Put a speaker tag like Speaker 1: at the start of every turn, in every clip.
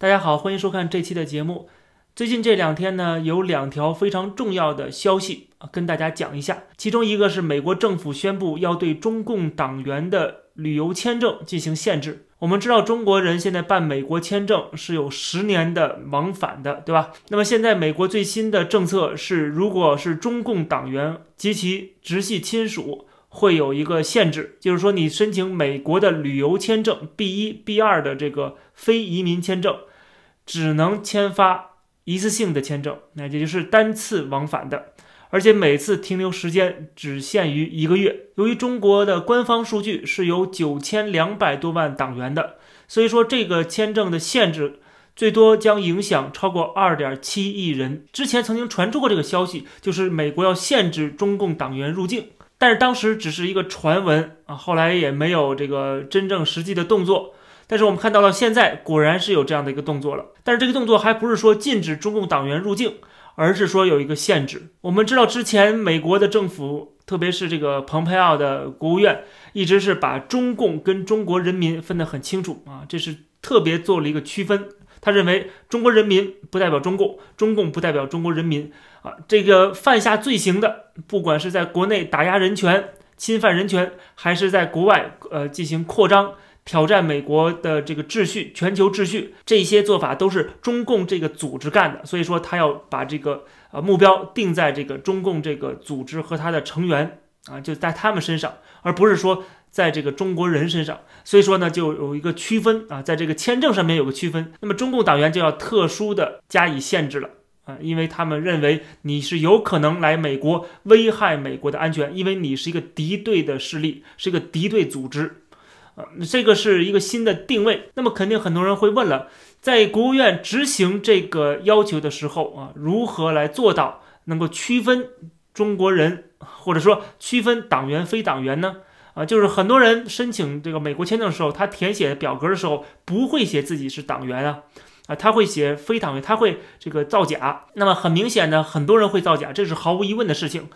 Speaker 1: 大家好，欢迎收看这期的节目。最近这两天呢，有两条非常重要的消息啊，跟大家讲一下。其中一个是美国政府宣布要对中共党员的旅游签证进行限制。我们知道，中国人现在办美国签证是有十年的往返的，对吧？那么现在美国最新的政策是，如果是中共党员及其直系亲属。会有一个限制，就是说你申请美国的旅游签证 B 一、B 二的这个非移民签证，只能签发一次性的签证，那也就是单次往返的，而且每次停留时间只限于一个月。由于中国的官方数据是有九千两百多万党员的，所以说这个签证的限制最多将影响超过二点七亿人。之前曾经传出过这个消息，就是美国要限制中共党员入境。但是当时只是一个传闻啊，后来也没有这个真正实际的动作。但是我们看到了现在果然是有这样的一个动作了。但是这个动作还不是说禁止中共党员入境，而是说有一个限制。我们知道之前美国的政府，特别是这个蓬佩奥的国务院，一直是把中共跟中国人民分得很清楚啊，这是特别做了一个区分。他认为中国人民不代表中共，中共不代表中国人民。啊，这个犯下罪行的，不管是在国内打压人权、侵犯人权，还是在国外呃进行扩张、挑战美国的这个秩序、全球秩序，这些做法都是中共这个组织干的。所以说，他要把这个呃目标定在这个中共这个组织和他的成员啊，就在他们身上，而不是说在这个中国人身上。所以说呢，就有一个区分啊，在这个签证上面有个区分。那么中共党员就要特殊的加以限制了啊。因为他们认为你是有可能来美国危害美国的安全，因为你是一个敌对的势力，是一个敌对组织，这个是一个新的定位。那么肯定很多人会问了，在国务院执行这个要求的时候啊，如何来做到能够区分中国人，或者说区分党员非党员呢？啊，就是很多人申请这个美国签证的时候，他填写表格的时候不会写自己是党员啊。啊，他会写非党员，他会这个造假。那么很明显的，很多人会造假，这是毫无疑问的事情。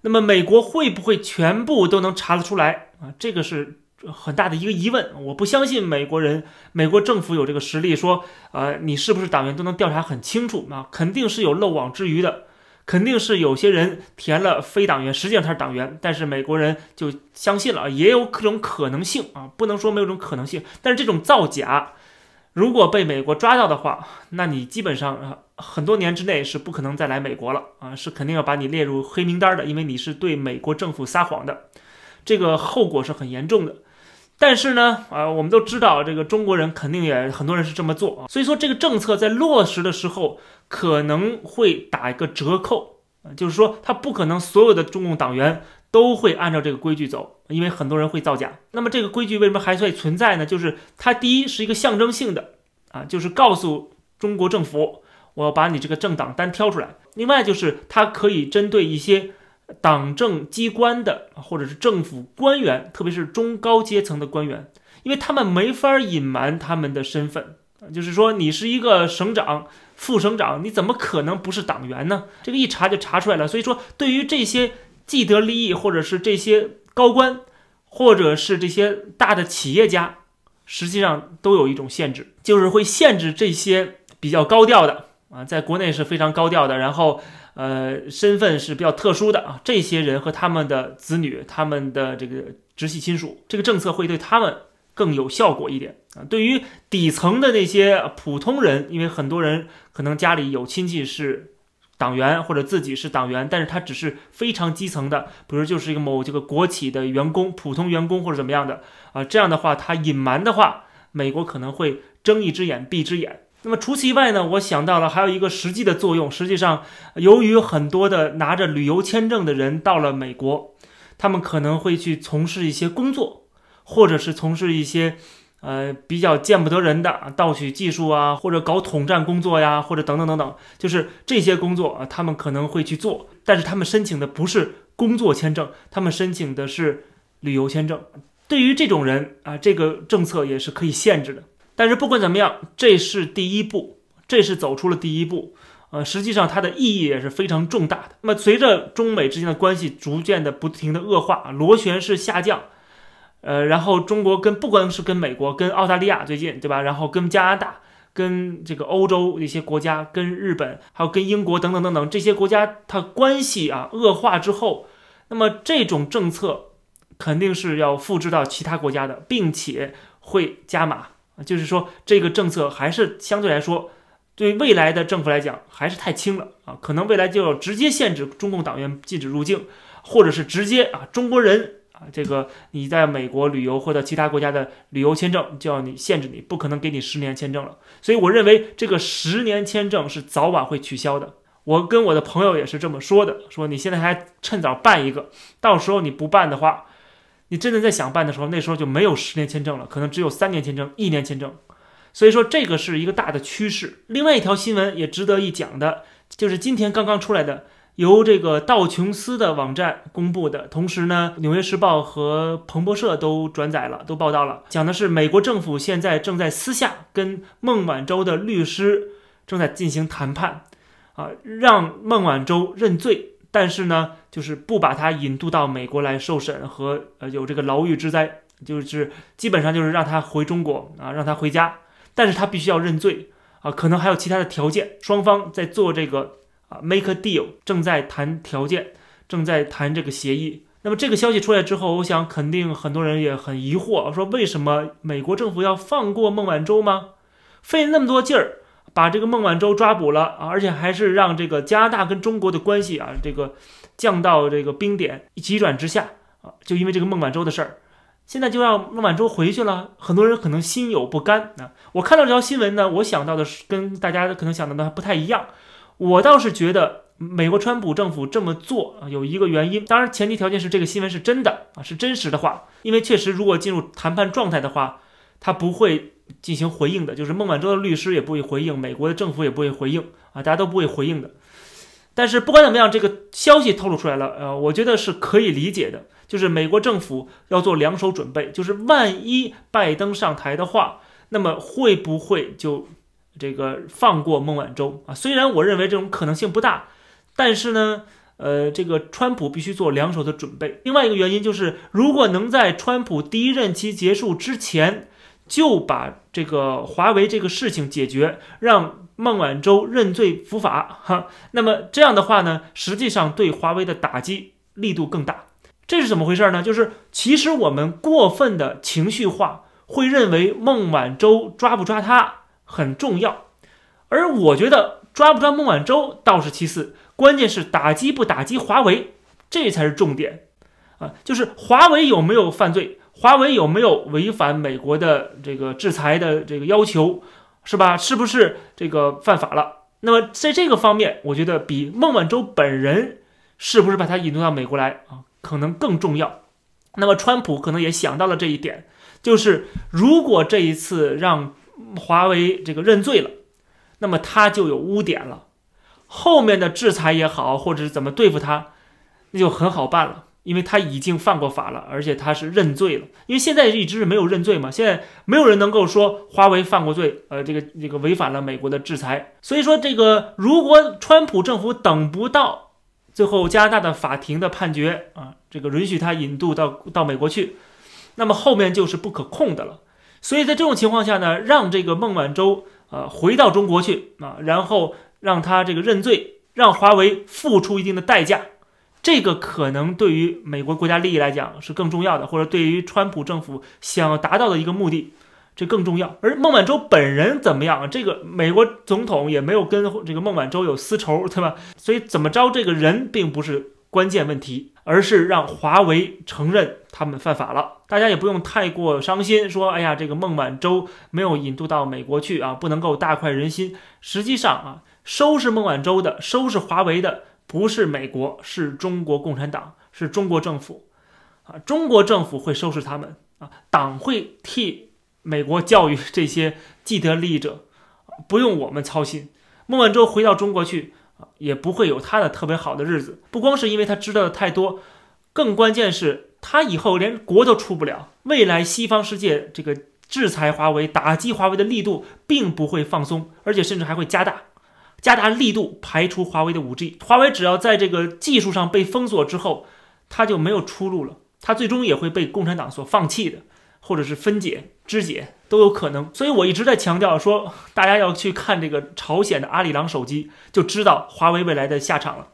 Speaker 1: 那么美国会不会全部都能查得出来啊？这个是很大的一个疑问。我不相信美国人、美国政府有这个实力说，呃，你是不是党员都能调查很清楚啊？肯定是有漏网之鱼的，肯定是有些人填了非党员，实际上他是党员，但是美国人就相信了，也有各种可能性啊，不能说没有这种可能性。但是这种造假。如果被美国抓到的话，那你基本上，很多年之内是不可能再来美国了啊，是肯定要把你列入黑名单的，因为你是对美国政府撒谎的，这个后果是很严重的。但是呢，啊，我们都知道这个中国人肯定也很多人是这么做啊，所以说这个政策在落实的时候可能会打一个折扣啊，就是说他不可能所有的中共党员。都会按照这个规矩走，因为很多人会造假。那么这个规矩为什么还会存在呢？就是它第一是一个象征性的啊，就是告诉中国政府，我要把你这个政党单挑出来。另外就是它可以针对一些党政机关的或者是政府官员，特别是中高阶层的官员，因为他们没法隐瞒他们的身份就是说你是一个省长、副省长，你怎么可能不是党员呢？这个一查就查出来了。所以说对于这些。既得利益，或者是这些高官，或者是这些大的企业家，实际上都有一种限制，就是会限制这些比较高调的啊，在国内是非常高调的，然后呃身份是比较特殊的啊，这些人和他们的子女、他们的这个直系亲属，这个政策会对他们更有效果一点啊。对于底层的那些普通人，因为很多人可能家里有亲戚是。党员或者自己是党员，但是他只是非常基层的，比如就是一个某这个国企的员工、普通员工或者怎么样的啊，这样的话他隐瞒的话，美国可能会睁一只眼闭一只眼。那么除此以外呢，我想到了还有一个实际的作用，实际上由于很多的拿着旅游签证的人到了美国，他们可能会去从事一些工作，或者是从事一些。呃，比较见不得人的盗取技术啊，或者搞统战工作呀，或者等等等等，就是这些工作啊，他们可能会去做，但是他们申请的不是工作签证，他们申请的是旅游签证。对于这种人啊，这个政策也是可以限制的。但是不管怎么样，这是第一步，这是走出了第一步。呃，实际上它的意义也是非常重大的。那么随着中美之间的关系逐渐的不停的恶化，螺旋式下降。呃，然后中国跟不光是跟美国，跟澳大利亚最近，对吧？然后跟加拿大，跟这个欧洲一些国家、跟日本，还有跟英国等等等等这些国家，它关系啊恶化之后，那么这种政策肯定是要复制到其他国家的，并且会加码，就是说这个政策还是相对来说。对未来的政府来讲，还是太轻了啊！可能未来就要直接限制中共党员禁止入境，或者是直接啊，中国人啊，这个你在美国旅游或者其他国家的旅游签证就要你限制你，不可能给你十年签证了。所以我认为这个十年签证是早晚会取消的。我跟我的朋友也是这么说的，说你现在还趁早办一个，到时候你不办的话，你真的在想办的时候，那时候就没有十年签证了，可能只有三年签证、一年签证。所以说这个是一个大的趋势。另外一条新闻也值得一讲的，就是今天刚刚出来的，由这个道琼斯的网站公布的，同时呢，《纽约时报》和彭博社都转载了，都报道了，讲的是美国政府现在正在私下跟孟晚舟的律师正在进行谈判，啊，让孟晚舟认罪，但是呢，就是不把他引渡到美国来受审和呃有这个牢狱之灾，就是基本上就是让他回中国啊，让他回家。但是他必须要认罪啊，可能还有其他的条件。双方在做这个啊，make a deal，正在谈条件，正在谈这个协议。那么这个消息出来之后，我想肯定很多人也很疑惑，说为什么美国政府要放过孟晚舟吗？费那么多劲儿把这个孟晚舟抓捕了啊，而且还是让这个加拿大跟中国的关系啊，这个降到这个冰点，急转直下啊，就因为这个孟晚舟的事儿。现在就让孟晚舟回去了，很多人可能心有不甘啊。我看到这条新闻呢，我想到的是跟大家可能想到的不太一样。我倒是觉得美国川普政府这么做啊，有一个原因，当然前提条件是这个新闻是真的啊，是真实的话。因为确实，如果进入谈判状态的话，他不会进行回应的，就是孟晚舟的律师也不会回应，美国的政府也不会回应啊，大家都不会回应的。但是不管怎么样，这个消息透露出来了，呃，我觉得是可以理解的。就是美国政府要做两手准备，就是万一拜登上台的话，那么会不会就这个放过孟晚舟啊？虽然我认为这种可能性不大，但是呢，呃，这个川普必须做两手的准备。另外一个原因就是，如果能在川普第一任期结束之前就把这个华为这个事情解决，让孟晚舟认罪伏法，哈，那么这样的话呢，实际上对华为的打击力度更大。这是怎么回事呢？就是其实我们过分的情绪化，会认为孟晚舟抓不抓他很重要，而我觉得抓不抓孟晚舟倒是其次，关键是打击不打击华为，这才是重点啊！就是华为有没有犯罪，华为有没有违反美国的这个制裁的这个要求，是吧？是不是这个犯法了？那么在这个方面，我觉得比孟晚舟本人是不是把他引渡到美国来啊？可能更重要，那么川普可能也想到了这一点，就是如果这一次让华为这个认罪了，那么他就有污点了，后面的制裁也好，或者是怎么对付他，那就很好办了，因为他已经犯过法了，而且他是认罪了，因为现在一直是没有认罪嘛，现在没有人能够说华为犯过罪，呃，这个这个违反了美国的制裁，所以说这个如果川普政府等不到。最后，加拿大的法庭的判决啊，这个允许他引渡到到美国去，那么后面就是不可控的了。所以在这种情况下呢，让这个孟晚舟啊回到中国去啊，然后让他这个认罪，让华为付出一定的代价，这个可能对于美国国家利益来讲是更重要的，或者对于川普政府想要达到的一个目的。这更重要，而孟晚舟本人怎么样？这个美国总统也没有跟这个孟晚舟有私仇，对吧？所以怎么着，这个人并不是关键问题，而是让华为承认他们犯法了。大家也不用太过伤心，说哎呀，这个孟晚舟没有引渡到美国去啊，不能够大快人心。实际上啊，收拾孟晚舟的，收拾华为的，不是美国，是中国共产党，是中国政府啊。中国政府会收拾他们啊，党会替。美国教育这些既得利益者，不用我们操心。孟晚舟回到中国去啊，也不会有他的特别好的日子。不光是因为他知道的太多，更关键是他以后连国都出不了。未来西方世界这个制裁华为、打击华为的力度并不会放松，而且甚至还会加大，加大力度排除华为的五 G。华为只要在这个技术上被封锁之后，它就没有出路了，它最终也会被共产党所放弃的。或者是分解、肢解都有可能。所以我一直在强调说，大家要去看这个朝鲜的阿里郎手机，就知道华为未来的下场了。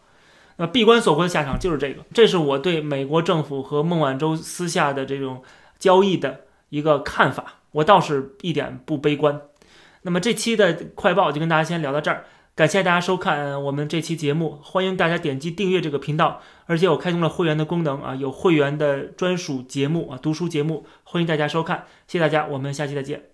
Speaker 1: 那闭关锁国的下场就是这个，这是我对美国政府和孟晚舟私下的这种交易的一个看法，我倒是一点不悲观。那么这期的快报就跟大家先聊到这儿，感谢大家收看我们这期节目，欢迎大家点击订阅这个频道，而且我开通了会员的功能啊，有会员的专属节目啊，读书节目，欢迎大家收看，谢谢大家，我们下期再见。